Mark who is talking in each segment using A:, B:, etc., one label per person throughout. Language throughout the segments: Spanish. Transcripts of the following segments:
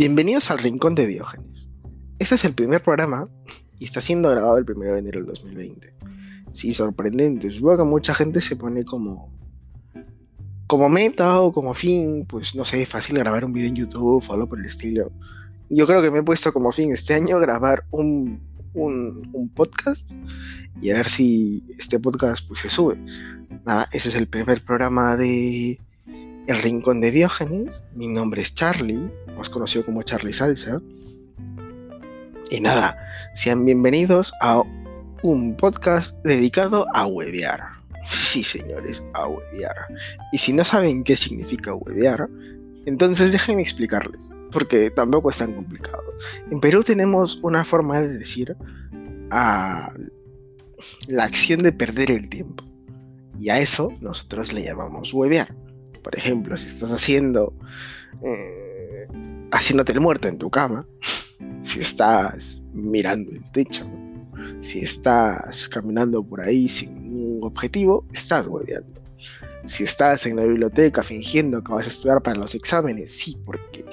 A: Bienvenidos al Rincón de Diógenes. Este es el primer programa y está siendo grabado el 1 de enero del 2020. Sí, sorprendente. Supongo que mucha gente se pone como como meta o como fin, pues no sé, fácil grabar un video en YouTube o algo por el estilo. Yo creo que me he puesto como fin este año grabar un, un, podcast y a ver si este podcast pues se sube. Nada, ese es el primer programa de El Rincón de Diógenes. Mi nombre es Charlie, más conocido como Charlie Salsa. Y nada, sean bienvenidos a un podcast dedicado a webear. Sí, señores, a webear. Y si no saben qué significa webear, entonces déjenme explicarles, porque tampoco es tan complicado. En Perú tenemos una forma de decir a la acción de perder el tiempo. Y a eso nosotros le llamamos webear. Por ejemplo, si estás haciendo eh, haciéndote el muerto en tu cama, si estás mirando el techo, si estás caminando por ahí sin un objetivo, estás hueveando. Si estás en la biblioteca fingiendo que vas a estudiar para los exámenes, sí, porque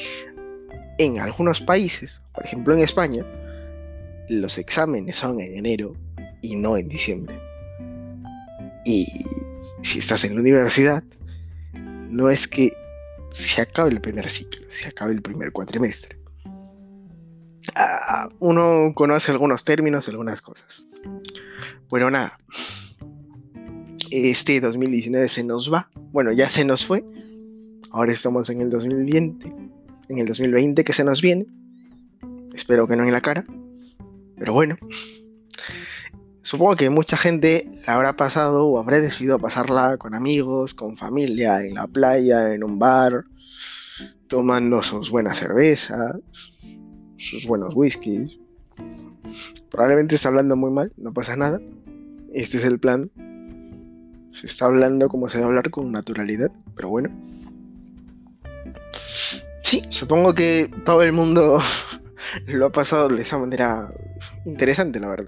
A: en algunos países, por ejemplo en España, los exámenes son en enero y no en diciembre. Y si estás en la universidad, no es que se acabe el primer ciclo, se acabe el primer cuatrimestre. Ah, uno conoce algunos términos, algunas cosas. Bueno, nada. Este 2019 se nos va. Bueno, ya se nos fue. Ahora estamos en el 2020. En el 2020 que se nos viene. Espero que no en la cara. Pero bueno. Supongo que mucha gente la habrá pasado o habrá decidido pasarla con amigos, con familia, en la playa, en un bar, tomando sus buenas cervezas, sus buenos whiskies. Probablemente está hablando muy mal, no pasa nada. Este es el plan. Se está hablando como se debe hablar con naturalidad, pero bueno. Sí, supongo que todo el mundo lo ha pasado de esa manera interesante, la verdad.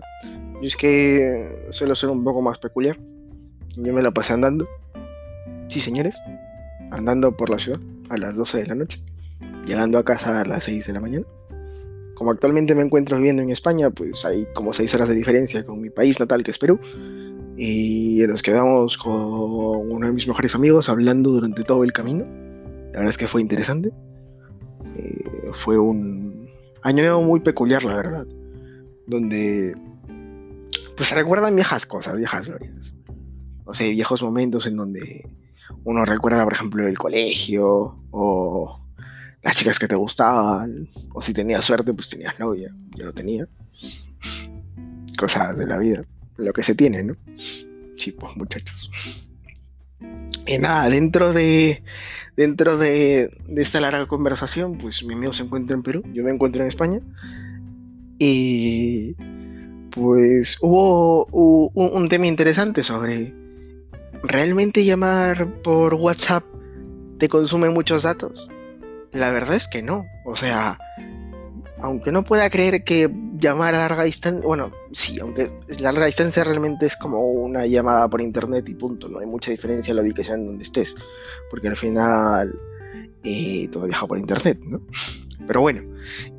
A: Yo es que suelo ser un poco más peculiar. Yo me lo pasé andando. Sí, señores. Andando por la ciudad a las 12 de la noche. Llegando a casa a las 6 de la mañana. Como actualmente me encuentro viviendo en España, pues hay como 6 horas de diferencia con mi país natal, que es Perú. Y nos quedamos con uno de mis mejores amigos hablando durante todo el camino. La verdad es que fue interesante. Eh, fue un año muy peculiar, la verdad. Donde pues recuerdan viejas cosas, viejas glorias. No sé, viejos momentos en donde uno recuerda, por ejemplo, el colegio o las chicas que te gustaban, o si tenías suerte, pues tenías novia. Yo no tenía. Cosas de la vida, lo que se tiene, ¿no? Sí, pues muchachos. Y nada, dentro de dentro de, de, esta larga conversación, pues mi amigo se encuentra en Perú, yo me encuentro en España. Y pues hubo un, tema interesante sobre ¿realmente llamar por WhatsApp te consume muchos datos? La verdad es que no. O sea, aunque no pueda creer que llamar a larga distancia, bueno, sí, aunque larga distancia realmente es como una llamada por internet y punto, no hay mucha diferencia en la ubicación donde estés, porque al final eh, todo viaja por internet, ¿no? Pero bueno,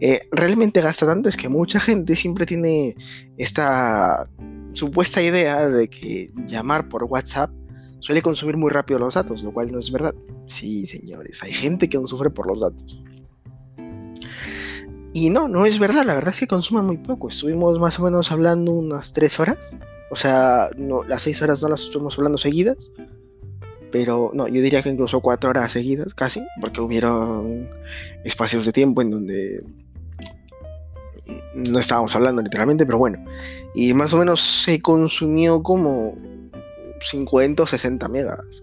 A: eh, realmente gasta tanto es que mucha gente siempre tiene esta supuesta idea de que llamar por WhatsApp suele consumir muy rápido los datos, lo cual no es verdad. Sí, señores, hay gente que no sufre por los datos. Y no, no es verdad, la verdad es que consume muy poco. Estuvimos más o menos hablando unas 3 horas. O sea, las 6 horas no las estuvimos hablando seguidas. Pero no, yo diría que incluso 4 horas seguidas, casi, porque hubieron espacios de tiempo en donde no estábamos hablando literalmente, pero bueno. Y más o menos se consumió como 50 o 60 megas.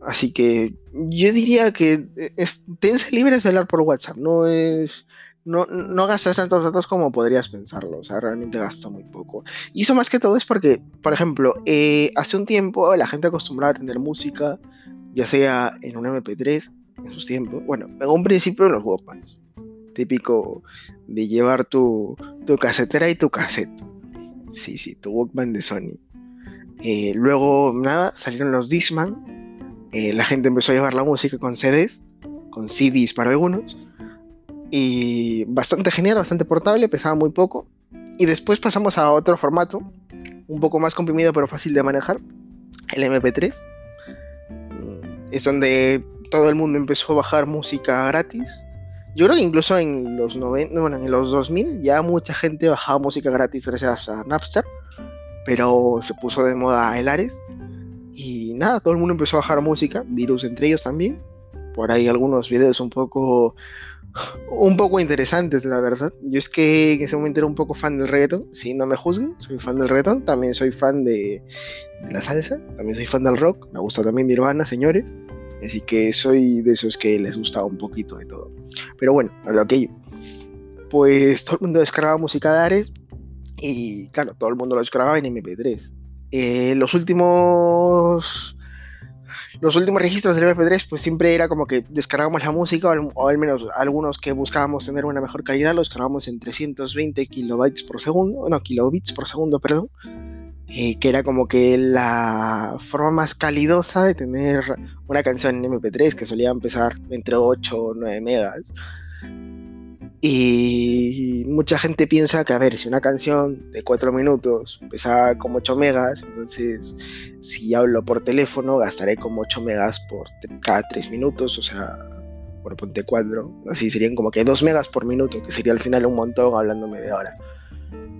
A: Así que yo diría que esténse libres de hablar por WhatsApp. No es. No, no gastas tantos datos como podrías pensarlo. O sea, realmente gasta muy poco. Y eso más que todo es porque, por ejemplo, eh, hace un tiempo la gente acostumbraba a tener música, ya sea en un MP3, en sus tiempos. Bueno, en un principio en los Walkmans. Típico de llevar tu, tu casetera y tu cassette. Sí, sí, tu Walkman de Sony. Eh, luego, nada, salieron los Disman. Eh, la gente empezó a llevar la música con CDs, con CDs para algunos. Y bastante genial, bastante portable, pesaba muy poco. Y después pasamos a otro formato, un poco más comprimido pero fácil de manejar, el MP3. Es donde todo el mundo empezó a bajar música gratis. Yo creo que incluso en los 90, bueno, en los 2000 ya mucha gente bajaba música gratis gracias a Napster, pero se puso de moda el Ares y nada, todo el mundo empezó a bajar música, virus entre ellos también. Por ahí algunos videos un poco un poco interesantes, la verdad. Yo es que en ese momento era un poco fan del reggaeton, si no me juzguen, soy fan del reggaeton, también soy fan de, la salsa, también soy fan del rock, me gusta también Nirvana, señores. Así que soy de esos que les gusta un poquito de todo. Pero bueno, a lo que Pues todo el mundo descargaba música de Ares y claro, todo el mundo lo descargaba en MP3. Eh, los últimos los últimos registros del MP3 pues siempre era como que descargábamos la música o al, menos algunos que buscábamos tener una mejor calidad los descargábamos en 320 kilobytes por segundo no kilobits por segundo perdón. Eh, que era como que la forma más calidosa de tener una canción en MP3 que solía empezar entre 8 o 9 megas y mucha gente piensa que, a ver, si una canción de 4 minutos pesa como 8 megas, entonces si hablo por teléfono gastaré como 8 megas por cada 3 minutos, o sea, por ponte 4, así serían como que 2 megas por minuto, que sería al final un montón hablando media hora.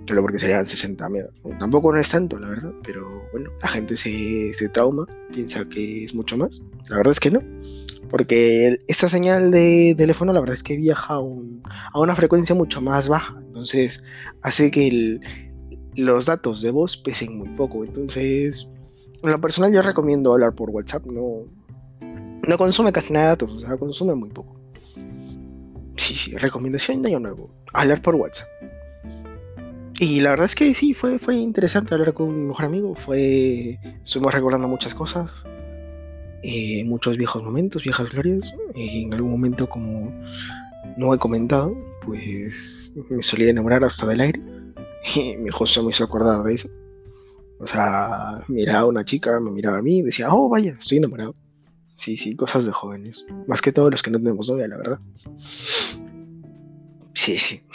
A: Solo porque serían 60 megas. tampoco no es tanto, la verdad, pero bueno, la gente se, se trauma, piensa que es mucho más. La verdad es que no porque esta señal de teléfono la verdad es que viaja a, una frecuencia mucho más baja, entonces hace que los datos de voz pesen muy poco, entonces en lo personal yo recomiendo hablar por WhatsApp, no, no consume casi nada de datos, o sea, consume muy poco. Sí, sí, recomendación de año nuevo, hablar por WhatsApp. Y la verdad es que sí, fue, fue interesante hablar con mi mejor amigo, fue, estuvimos recordando muchas cosas, eh, muchos viejos momentos, viejas glorias. Eh, en algún momento, como no he comentado, pues me solía enamorar hasta del aire. Y mi José me hizo acordar de eso. O sea, miraba a una chica, me miraba a mí y decía, oh, vaya, estoy enamorado. Sí, sí, cosas de jóvenes. Más que todos los que no tenemos novia, la verdad. Sí, sí.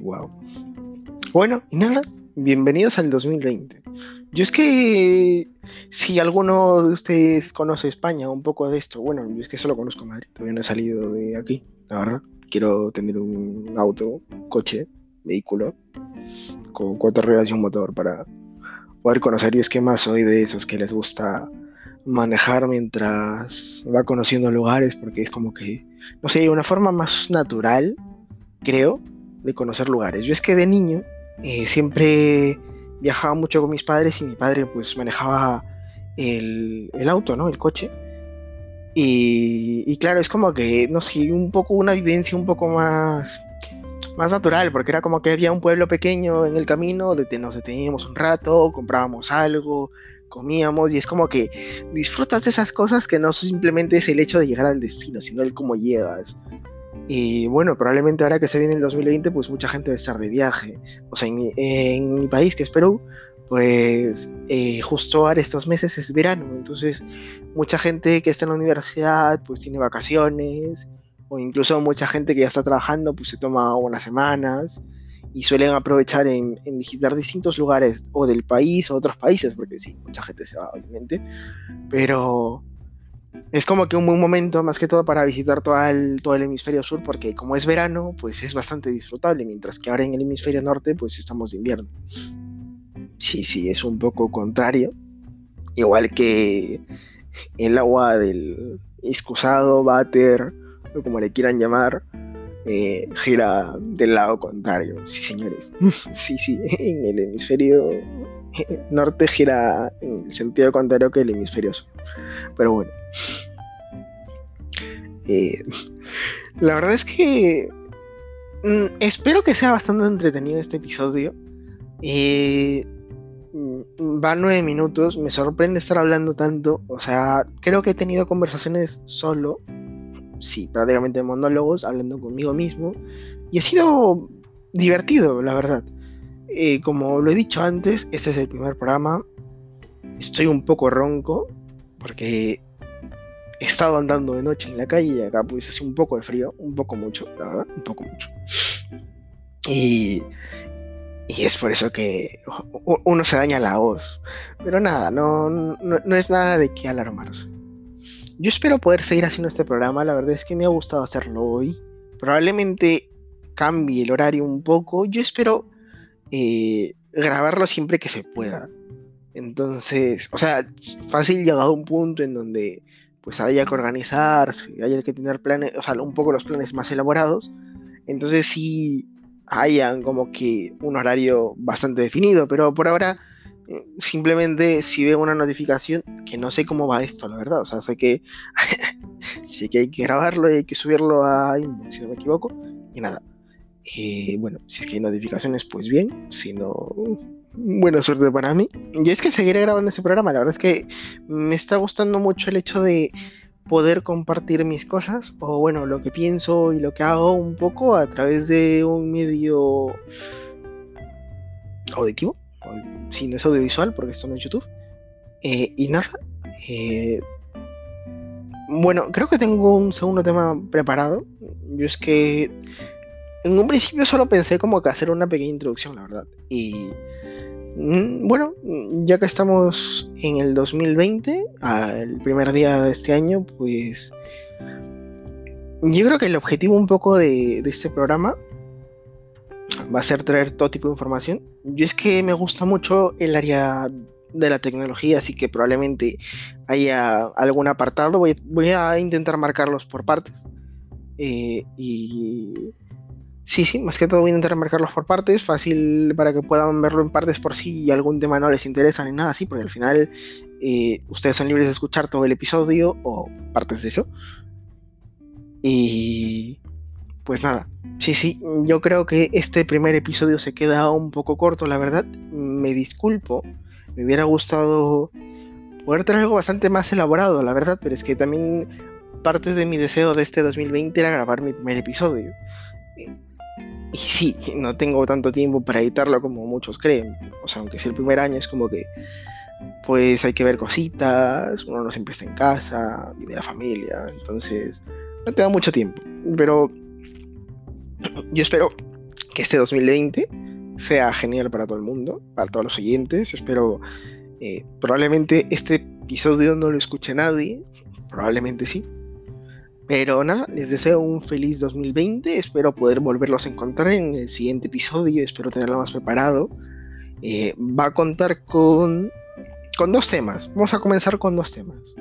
A: Wow. Bueno, y nada, bienvenidos al 2020. Yo es que si alguno de ustedes conoce España, un poco de esto, bueno, yo es que solo conozco Madrid, todavía no he salido de aquí, la verdad. Quiero tener un auto, coche, vehículo, con cuatro ruedas y un motor para poder conocer. Yo es que más soy de esos que les gusta manejar mientras va conociendo lugares, porque es como que, no sé, una forma más natural, creo, de conocer lugares. Yo es que de niño eh, siempre viajaba mucho con mis padres y mi padre pues manejaba el, auto, ¿no? El coche. Y, claro, es como que, no sé, un poco una vivencia un poco más, más natural, porque era como que había un pueblo pequeño en el camino, de, nos deteníamos un rato, comprábamos algo, comíamos, y es como que disfrutas de esas cosas que no simplemente es el hecho de llegar al destino, sino el cómo llegas. Y bueno, probablemente ahora que se viene el 2020, pues mucha gente va a estar de viaje. O sea, en en mi país, que es Perú, pues eh, justo ahora estos meses es verano, entonces mucha gente que está en la universidad pues tiene vacaciones, o incluso mucha gente que ya está trabajando pues se toma unas semanas y suelen aprovechar en, visitar distintos lugares o del país o otros países, porque sí, mucha gente se va obviamente, pero es como que un buen momento más que todo para visitar todo el, todo el hemisferio sur, porque como es verano pues es bastante disfrutable, mientras que ahora en el hemisferio norte pues estamos de invierno sí, sí, es un poco contrario. Igual que el agua del excusado, váter, o como le quieran llamar, eh, gira del lado contrario. Sí, señores. sí, sí, en el hemisferio norte gira en el sentido contrario que el hemisferio sur. Pero bueno. Eh, la verdad es que mm, espero que sea bastante entretenido este episodio. Eh, va nueve minutos, me sorprende estar hablando tanto, o sea, creo que he tenido conversaciones solo, sí, prácticamente monólogos, hablando conmigo mismo, y ha sido divertido, la verdad. Eh, como lo he dicho antes, este es el primer programa, estoy un poco ronco, porque he estado andando de noche en la calle y acá pues hace un poco de frío, un poco mucho, la verdad, un poco mucho. Y, y es por eso que uno se daña la voz. Pero nada, no, no, es nada de que alarmarse. Yo espero poder seguir haciendo este programa, la verdad es que me ha gustado hacerlo hoy. Probablemente cambie el horario un poco. Yo espero eh, grabarlo siempre que se pueda. Entonces, o sea, fácil llegado a un punto en donde pues haya que organizarse, haya que tener planes, o sea, un poco los planes más elaborados. Entonces sí hayan como que un horario bastante definido, pero por ahora eh, simplemente si veo una notificación, que no sé cómo va esto, la verdad, o sea, sé que, sé que hay que grabarlo y hay que subirlo a Inbox, si no me equivoco, y nada. Eh, bueno, si es que hay notificaciones, pues bien, si no, buena suerte para mí. Y es que seguiré grabando ese programa, la verdad es que me está gustando mucho el hecho de poder compartir mis cosas, o bueno, lo que pienso y lo que hago un poco a través de un medio auditivo, si no es audiovisual, porque esto no es YouTube. Eh, y nada, eh, bueno, creo que tengo un segundo tema preparado. Yo es que en un principio solo pensé como que hacer una pequeña introducción, la verdad. Y bueno, ya que estamos en el 2020, el primer día de este año, pues yo creo que el objetivo un poco de, este programa va a ser traer todo tipo de información. Yo es que me gusta mucho el área de la tecnología, así que probablemente haya algún apartado. Voy, a intentar marcarlos por partes. Eh, y Sí, sí, más que todo voy a intentar marcarlos por partes, fácil para que puedan verlo en partes por si algún tema no les interesa ni nada así, porque al final eh, ustedes son libres de escuchar todo el episodio o partes de eso. Y pues nada, sí, sí, yo creo que este primer episodio se queda un poco corto, la verdad. Me disculpo, me hubiera gustado poder tener algo bastante más elaborado, la verdad, pero es que también parte de mi deseo de este 2020 era grabar mi primer episodio. Y sí, no tengo tanto tiempo para editarlo como muchos creen. O sea, aunque sea el primer año, es como que pues hay que ver cositas, uno no siempre está en casa, vive la familia, entonces no te da mucho tiempo. Pero yo espero que este 2020 sea genial para todo el mundo, para todos los oyentes. Espero, eh, probablemente este episodio no lo escuche nadie, probablemente sí, pero nada, les deseo un feliz 2020. Espero poder volverlos a encontrar en el siguiente episodio. Espero tenerlo más preparado. Eh, va a contar con, con dos temas. Vamos a comenzar con dos temas.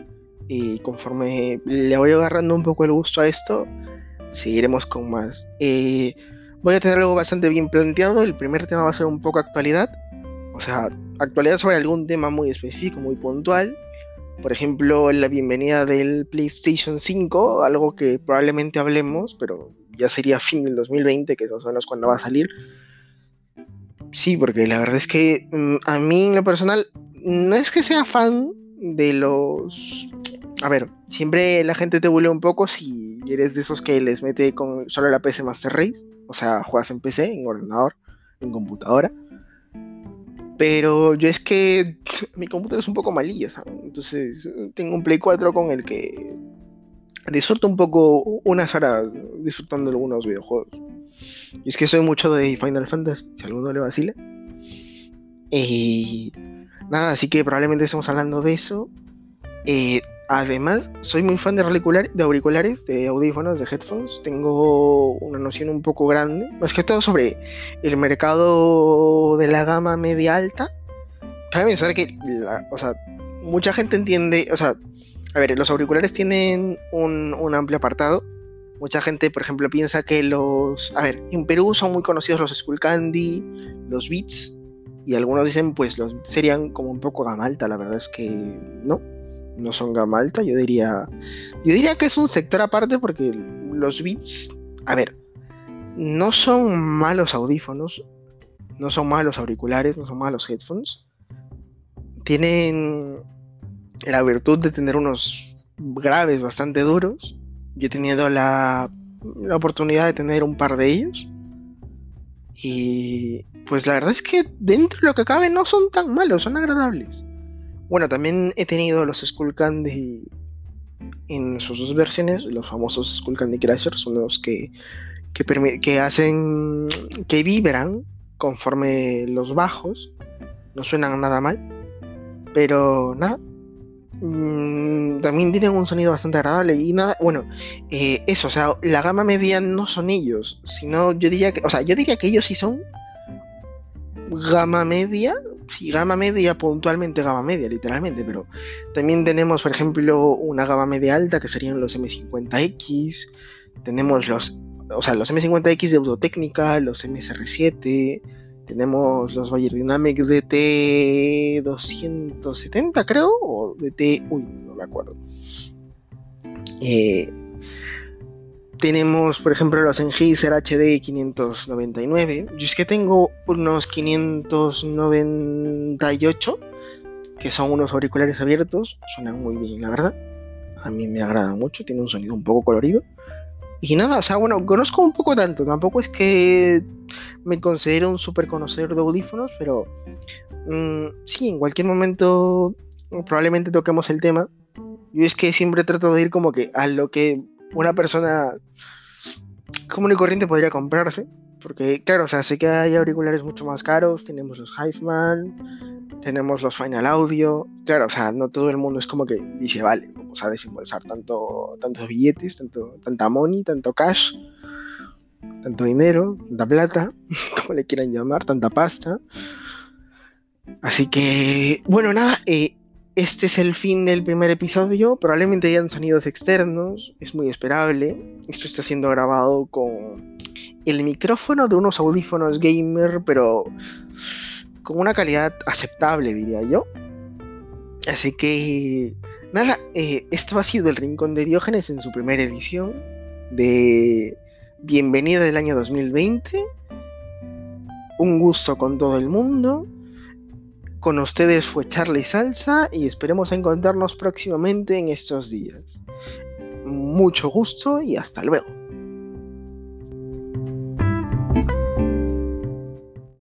A: Y conforme le voy agarrando un poco el gusto a esto, seguiremos con más. Eh, voy a tener algo bastante bien planteado. El primer tema va a ser un poco actualidad. O sea, actualidad sobre algún tema muy específico, muy puntual. Por ejemplo, la bienvenida del PlayStation 5, algo que probablemente hablemos, pero ya sería fin del 2020, que es más o menos cuando va a salir. Sí, porque la verdad es que mm, a mí en lo personal no es que sea fan de los... A ver, siempre la gente te vuelve un poco si eres de esos que les mete con solo la PC Master Race, o sea, juegas en PC, en ordenador, en computadora. Pero yo es que mi computadora es un poco malilla, ¿sabes? Entonces tengo un Play 4 con el que disfruto un poco unas horas disfrutando algunos videojuegos. Y es que soy mucho de Final Fantasy, si alguno le vacila. Y nada, así que probablemente estemos hablando de eso. Eh, Además, soy muy fan de, auriculares, de audífonos, de headphones. Tengo una noción un poco grande, más que todo sobre el mercado de la gama media alta. Cabe pensar que, o sea, mucha gente entiende, o sea, a ver, los auriculares tienen un, un amplio apartado. Mucha gente, por ejemplo, piensa que los, a ver, en Perú son muy conocidos los Skull Candy, los Beats, y algunos dicen, pues, los serían como un poco gama alta. La verdad es que no no son gama alta, yo diría, yo diría que es un sector aparte porque los Beats, a ver, no son malos audífonos, no son malos auriculares, no son malos headphones, tienen la virtud de tener unos graves bastante duros. Yo he tenido la, la oportunidad de tener un par de ellos. Y pues la verdad es que dentro de lo que cabe no son tan malos, son agradables. Bueno, también he tenido los Skull Candy en sus dos versiones, los famosos Skull Candy Crashers son los que, que, que hacen que vibran conforme los bajos, no suenan nada mal, pero nada, mm, también tienen un sonido bastante agradable y nada, bueno, eh, eso, o sea, la gama media no son ellos, sino yo diría que, o sea, yo diría que ellos sí son gama media, sí, gama media, puntualmente gama media, literalmente, pero también tenemos, por ejemplo, una gama media alta que serían los M50X, tenemos los, o sea, los M50X de Autotécnica, los MSR7, tenemos los Bayer Dynamic DT270, creo, o DT, uy, no me acuerdo. Eh, tenemos, por ejemplo, los Sennheiser HD 599. Yo es que tengo unos 598, que son unos auriculares abiertos. Suenan muy bien, la verdad. A mí me agrada mucho, tiene un sonido un poco colorido. Y nada, o sea, bueno, conozco un poco tanto. Tampoco es que me considero un super conocedor de audífonos, pero mm, sí, en cualquier momento probablemente toquemos el tema. Yo es que siempre trato de ir como que a lo que una persona común y corriente podría comprarse. Porque, claro, o sea, sé que hay auriculares mucho más caros. Tenemos los Hiveman, tenemos los Final Audio. Claro, o sea, no todo el mundo es como que dice, vale, vamos a desembolsar tanto, tantos billetes, tanto, tanta money, tanto cash, tanto dinero, tanta plata, como le quieran llamar, tanta pasta. Así que, bueno, nada, eh, este es el fin del primer episodio. Probablemente hayan sonidos externos, es muy esperable. Esto está siendo grabado con el micrófono de unos audífonos gamer, pero con una calidad aceptable, diría yo. Así que, nada, eh, esto ha sido el Rincón de Diógenes en su primera edición de Bienvenida del año 2020. Un gusto con todo el mundo. Con ustedes fue Charlie Salsa y esperemos encontrarnos próximamente en estos días. Mucho gusto y hasta luego.